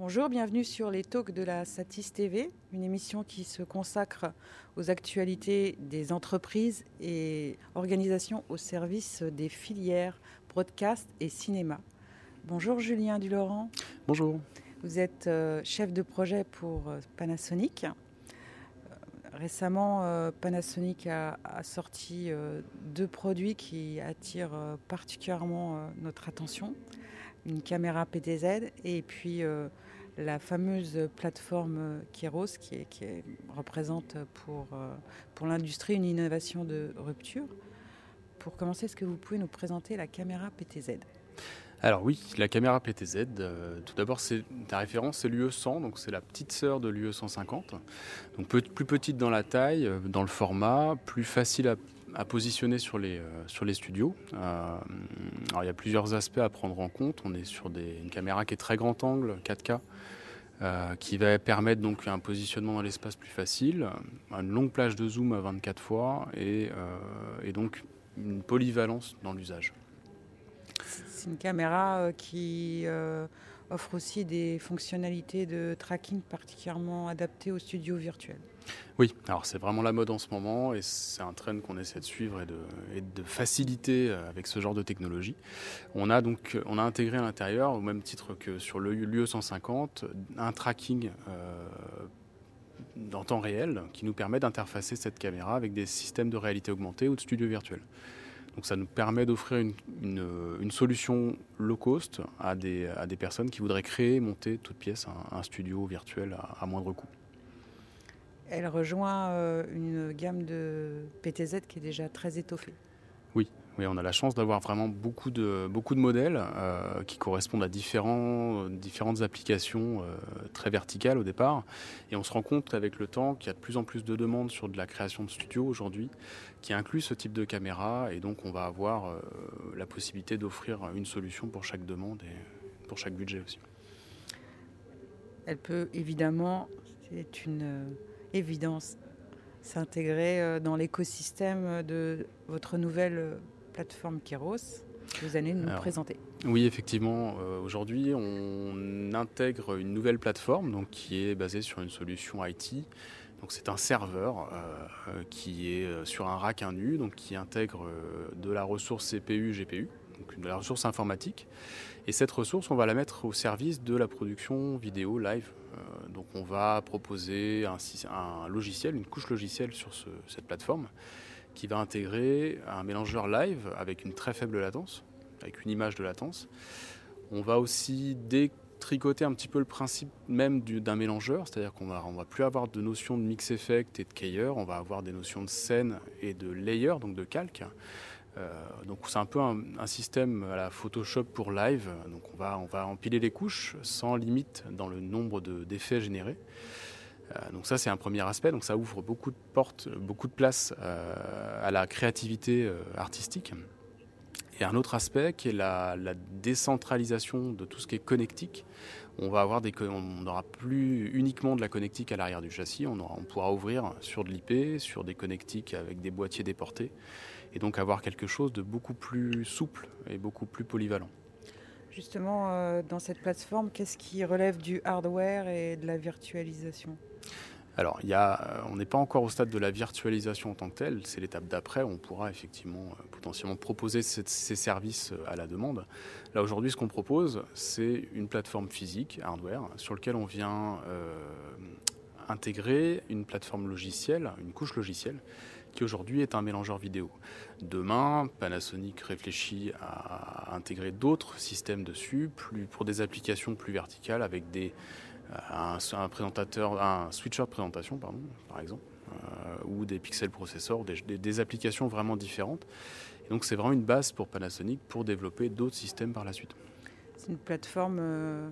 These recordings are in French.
Bonjour, bienvenue sur les talks de la Satis TV, une émission qui se consacre aux actualités des entreprises et organisations au service des filières broadcast et cinéma. Bonjour Julien Dulaurent. Bonjour. Vous êtes euh, chef de projet pour euh, Panasonic. Euh, récemment, Panasonic a, a sorti deux produits qui attirent particulièrement notre attention. Une caméra PTZ et puis la fameuse plateforme Keros qui, représente pour, euh, pour l'industrie une innovation de rupture. Pour commencer, est-ce que vous pouvez nous présenter la caméra PTZ alors oui, la caméra PTZ, euh, tout d'abord ta référence, c'est l'UE100, donc c'est la petite sœur de l'UE150. Donc plus petite dans la taille, euh, dans le format, plus facile à, positionner sur les, sur les studios. alors il y a plusieurs aspects à prendre en compte. On est sur une caméra qui est très grand angle, 4K, euh, qui va permettre donc un positionnement dans l'espace plus facile, une longue plage de zoom à 24 fois et, euh, donc une polyvalence dans l'usage. C'est une caméra euh, qui offre aussi des fonctionnalités de tracking particulièrement adaptées aux studios virtuels. Oui, alors c'est vraiment la mode en ce moment et c'est un trend qu'on essaie de suivre et de, faciliter euh, avec ce genre de technologie. On a donc on a intégré à l'intérieur, au même titre que sur le l'UE 150, un tracking euh, en temps réel qui nous permet d'interfacer cette caméra avec des systèmes de réalité augmentée ou de studio virtuel. Donc ça nous permet d'offrir une, solution low cost à des, personnes qui voudraient créer, monter toute pièce un, studio virtuel à moindre coût. Elle rejoint euh, une gamme de PTZ qui est déjà très étoffée. Oui, oui on a la chance d'avoir vraiment beaucoup de, beaucoup de modèles euh, qui correspondent à différents, différentes applications euh, très verticales au départ. Et on se rend compte avec le temps qu'il y a de plus en plus de demandes sur de la création de studios aujourd'hui qui inclut ce type de caméra. Et donc on va avoir la possibilité d'offrir une solution pour chaque demande et pour chaque budget aussi. Elle peut évidemment, c'est une évidence s'intégrer euh, dans l'écosystème de votre nouvelle euh, plateforme Keros que vous allez nous présenter. Oui, effectivement. Euh, aujourd'hui, on intègre une nouvelle plateforme donc, qui est basée sur une solution IT. Donc, c'est un serveur qui est sur un rack nu, donc qui intègre de la ressource CPU, GPU, donc de la ressource informatique. Et cette ressource, on va la mettre au service de la production vidéo live euh, donc on va proposer un, logiciel, une couche logicielle sur cette plateforme qui va intégrer un mélangeur live avec une très faible latence, avec une image de latence. On va aussi détricoter un petit peu le principe même d'un mélangeur, c'est-à-dire qu'on va, on va plus avoir de notion de mix effect et de keyer, on va avoir des notions de scène et de layer, donc de calque. Euh, donc c'est un peu un, système à la Photoshop pour live. Donc on va, on va empiler les couches sans limite dans le nombre d'effets générés. Euh, donc ça c'est un premier aspect. Donc ça ouvre beaucoup de portes, beaucoup de place euh, à la créativité artistique. Et un autre aspect qui est la, décentralisation de tout ce qui est connectique. On va avoir des, on n'aura plus uniquement de la connectique à l'arrière du châssis. On, on pourra ouvrir sur de l'IP, sur des connectiques avec des boîtiers déportés et donc avoir quelque chose de beaucoup plus souple et beaucoup plus polyvalent. Justement, euh, dans cette plateforme, qu'est-ce qui relève du hardware et de la virtualisation? Alors, il y a, euh, on n'est pas encore au stade de la virtualisation en tant que telle. C'est l'étape d'après on pourra effectivement euh, potentiellement proposer ces, services à la demande. Là, aujourd'hui, ce qu'on propose, c'est une plateforme physique, hardware, sur laquelle on vient intégrer une plateforme logicielle, une couche logicielle, qui aujourd'hui est un mélangeur vidéo. Demain, Panasonic réfléchit à intégrer d'autres systèmes dessus, pour des applications plus verticales, avec des, euh, un, présentateur, un switcher de présentation, par exemple, euh, ou des pixels processors, des, applications vraiment différentes. Donc c'est vraiment une base pour Panasonic pour développer d'autres systèmes par la suite. C'est une plateforme euh,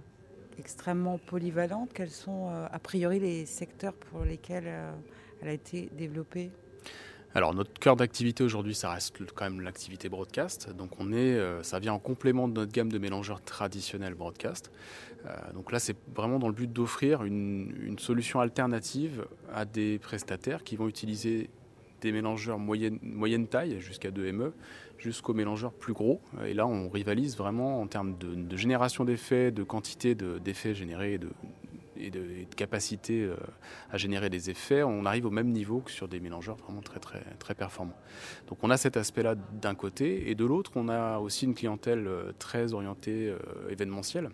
extrêmement polyvalente. Quels sont a priori les secteurs pour lesquels elle a été développée? Alors notre cœur d'activité aujourd'hui, ça reste quand même l'activité broadcast. Donc on est, euh, ça vient en complément de notre gamme de mélangeurs traditionnels broadcast. Euh, donc là, c'est vraiment dans le but d'offrir une, solution alternative à des prestataires qui vont utiliser des mélangeurs moyenne, taille jusqu'à 2 ME jusqu'aux mélangeurs plus gros. Et là, on rivalise vraiment en termes de, génération d'effets, de quantité d'effets générés et de, et de, capacité euh, à générer des effets, on arrive au même niveau que sur des mélangeurs vraiment très très très performants. Donc on a cet aspect-là d'un côté, et de l'autre, on a aussi une clientèle euh, très orientée euh, événementielle,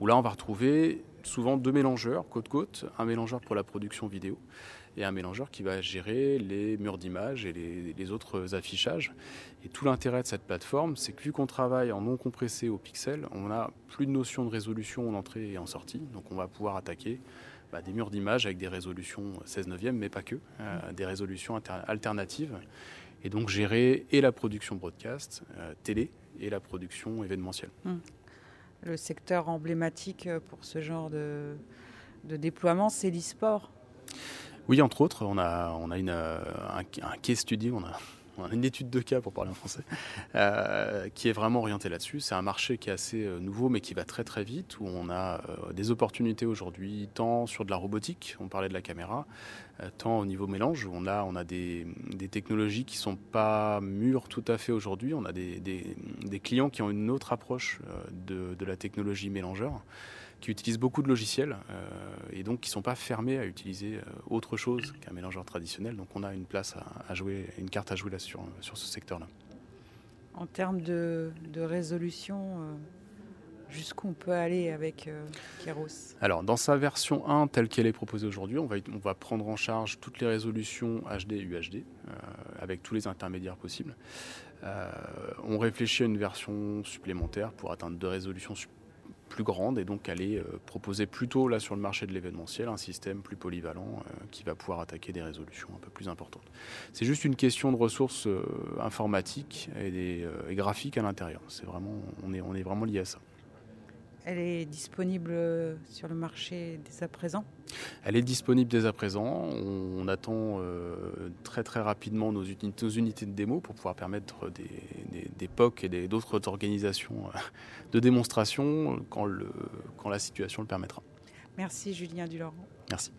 où là on va retrouver souvent deux mélangeurs côte-côte, un mélangeur pour la production vidéo et un mélangeur qui va gérer les murs d'image et les, autres affichages. Et tout l'intérêt de cette plateforme, c'est que vu qu'on travaille en non compressé au pixel, on n'a plus de notion de résolution en entrée et en sortie. Donc on va pouvoir attaquer bah, des murs d'image avec des résolutions 16 neuvième, mais pas que, euh, des résolutions alternatives. Et donc gérer et la production broadcast, euh, télé, et la production événementielle. Hum. Le secteur emblématique pour ce genre de, déploiement, c'est l'e-sport. Oui, entre autres, on a, on a euh, un, case study, une étude de cas pour parler en français, euh, qui est vraiment orientée là-dessus. C'est un marché qui est assez euh, nouveau, mais qui va très très vite, où on a des opportunités aujourd'hui, tant sur de la robotique, on parlait de la caméra, tant au niveau mélange, où on a, on a des, des technologies qui ne sont pas mûres tout à fait aujourd'hui. On a des, des, des, clients qui ont une autre approche de, de la technologie mélangeur qui utilisent beaucoup de logiciels euh, et donc qui ne sont pas fermés à utiliser euh, autre chose qu'un mélangeur traditionnel. Donc on a une place à, jouer, une carte à jouer là sur, sur ce secteur-là. En termes de, résolution, euh, jusqu'où on peut aller avec Keros? Alors dans sa version 1 telle qu'elle est proposée aujourd'hui, on va, on va prendre en charge toutes les résolutions HD et UHD avec tous les intermédiaires possibles. on réfléchit à une version supplémentaire pour atteindre deux résolutions supplémentaires plus grande et donc aller euh, proposer plutôt là sur le marché de l'événementiel un système plus polyvalent euh, qui va pouvoir attaquer des résolutions un peu plus importantes. C'est juste une question de ressources euh, informatiques et, graphiques à l'intérieur. C'est vraiment, on est, on est vraiment lié à ça. Elle est disponible sur le marché dès à présent Elle est disponible dès à présent. On, attend euh, très très rapidement nos, unités de démo pour pouvoir permettre des, des, POC et d'autres organisations euh, de démonstration quand, le, quand la situation le permettra. Merci Julien Dulaurent. Merci.